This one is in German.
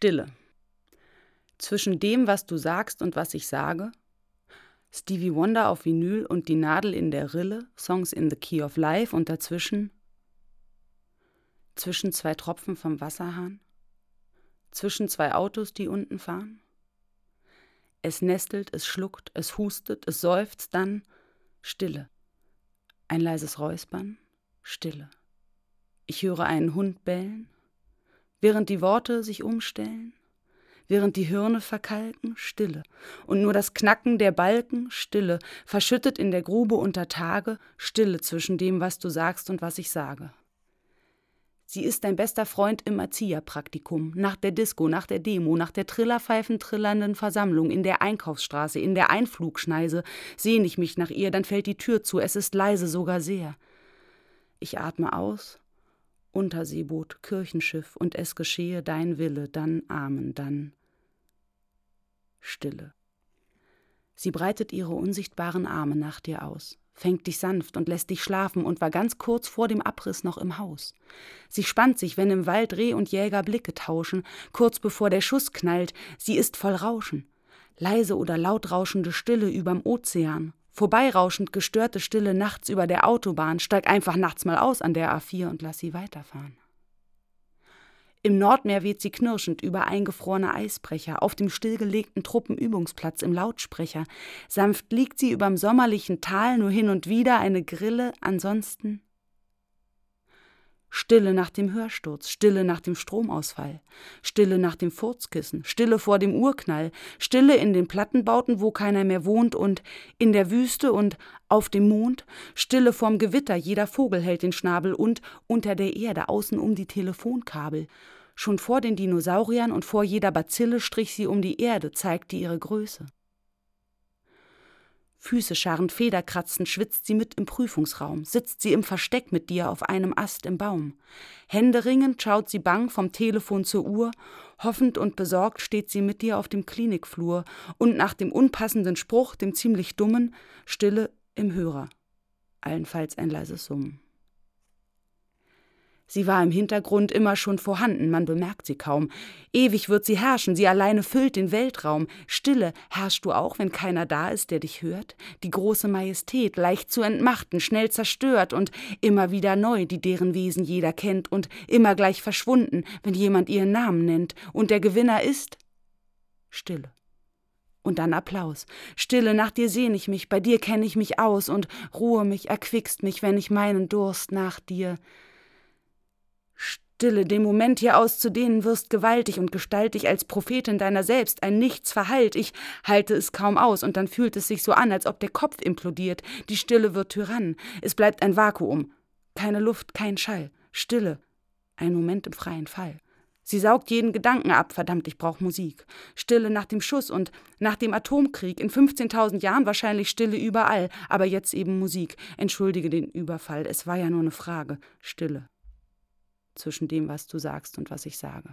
Stille. Zwischen dem, was du sagst und was ich sage, Stevie Wonder auf Vinyl und die Nadel in der Rille, Songs in the Key of Life und dazwischen zwischen zwei Tropfen vom Wasserhahn, zwischen zwei Autos, die unten fahren. Es nestelt, es schluckt, es hustet, es seufzt, dann Stille. Ein leises Räuspern, Stille. Ich höre einen Hund bellen, während die Worte sich umstellen, während die Hirne verkalken, Stille, und nur das Knacken der Balken, Stille, verschüttet in der Grube unter Tage, Stille zwischen dem, was du sagst und was ich sage. Sie ist dein bester Freund im Erzieherpraktikum, nach der Disco, nach der Demo, nach der Trillerpfeifen trillernden Versammlung, in der Einkaufsstraße, in der Einflugschneise. Sehne ich mich nach ihr, dann fällt die Tür zu, es ist leise sogar sehr. Ich atme aus, Unterseeboot, Kirchenschiff, und es geschehe dein Wille, dann Amen, dann Stille. Sie breitet ihre unsichtbaren Arme nach dir aus, fängt dich sanft und lässt dich schlafen und war ganz kurz vor dem Abriss noch im Haus. Sie spannt sich, wenn im Wald Reh und Jäger Blicke tauschen, kurz bevor der Schuss knallt, sie ist voll Rauschen. Leise oder laut rauschende Stille überm Ozean, vorbeirauschend gestörte Stille nachts über der Autobahn, steig einfach nachts mal aus an der A4 und lass sie weiterfahren. Im Nordmeer weht sie knirschend über eingefrorene Eisbrecher, auf dem stillgelegten Truppenübungsplatz im Lautsprecher. Sanft liegt sie überm sommerlichen Tal, nur hin und wieder eine Grille, ansonsten Stille nach dem Hörsturz, Stille nach dem Stromausfall, Stille nach dem Furzkissen, Stille vor dem Urknall, Stille in den Plattenbauten, wo keiner mehr wohnt und in der Wüste und auf dem Mond, Stille vorm Gewitter, jeder Vogel hält den Schnabel und unter der Erde, außen um die Telefonkabel. Schon vor den Dinosauriern und vor jeder Bazille strich sie um die Erde, zeigte ihre Größe. Füße scharrend, Federkratzen, schwitzt sie mit im Prüfungsraum, sitzt sie im Versteck mit dir auf einem Ast im Baum. Händeringend schaut sie bang vom Telefon zur Uhr, hoffend und besorgt steht sie mit dir auf dem Klinikflur und nach dem unpassenden Spruch, dem ziemlich dummen, Stille im Hörer. Allenfalls ein leises Summen. Sie war im Hintergrund immer schon vorhanden, man bemerkt sie kaum. Ewig wird sie herrschen, sie alleine füllt den Weltraum. Stille herrschst du auch, wenn keiner da ist, der dich hört? Die große Majestät, leicht zu entmachten, schnell zerstört und immer wieder neu, die deren Wesen jeder kennt und immer gleich verschwunden, wenn jemand ihren Namen nennt. Und der Gewinner ist Stille. Und dann Applaus. Stille, nach dir sehn ich mich, bei dir kenne ich mich aus und Ruhe mich, erquickst mich, wenn ich meinen Durst nach dir Stille, den Moment hier auszudehnen, wirst gewaltig und gestaltig als Prophetin deiner selbst, ein Nichts verhallt. Ich halte es kaum aus, und dann fühlt es sich so an, als ob der Kopf implodiert. Die Stille wird Tyrann. Es bleibt ein Vakuum. Keine Luft, kein Schall. Stille. Ein Moment im freien Fall. Sie saugt jeden Gedanken ab, verdammt, ich brauch Musik. Stille nach dem Schuss und nach dem Atomkrieg, in 15.000 Jahren wahrscheinlich Stille überall, aber jetzt eben Musik. Entschuldige den Überfall, es war ja nur eine Frage. Stille zwischen dem, was du sagst und was ich sage.